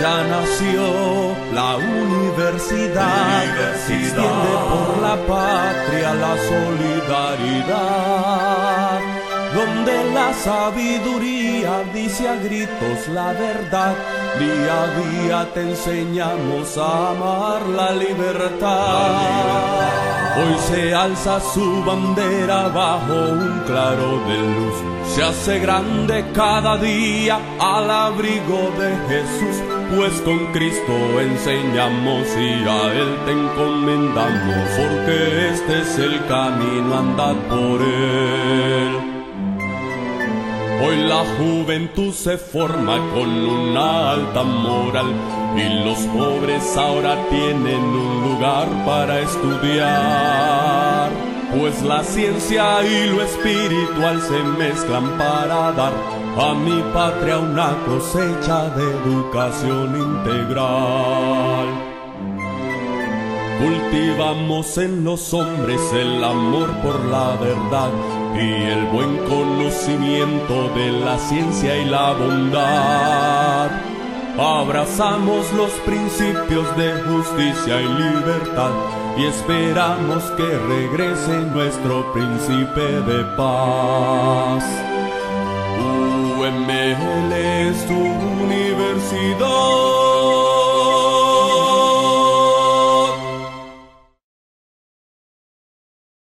ya nació la universidad, se extiende por la patria la solidaridad, donde la sabiduría dice a gritos la verdad, día a día te enseñamos a amar la libertad. Hoy se alza su bandera bajo un claro de luz. Se hace grande cada día al abrigo de Jesús, pues con Cristo enseñamos y a Él te encomendamos, porque este es el camino, andad por Él. Hoy la juventud se forma con una alta moral y los pobres ahora tienen un lugar para estudiar. Pues la ciencia y lo espiritual se mezclan para dar a mi patria una cosecha de educación integral. Cultivamos en los hombres el amor por la verdad y el buen conocimiento de la ciencia y la bondad. Abrazamos los principios de justicia y libertad y esperamos que regrese nuestro príncipe de paz. UML es tu universidad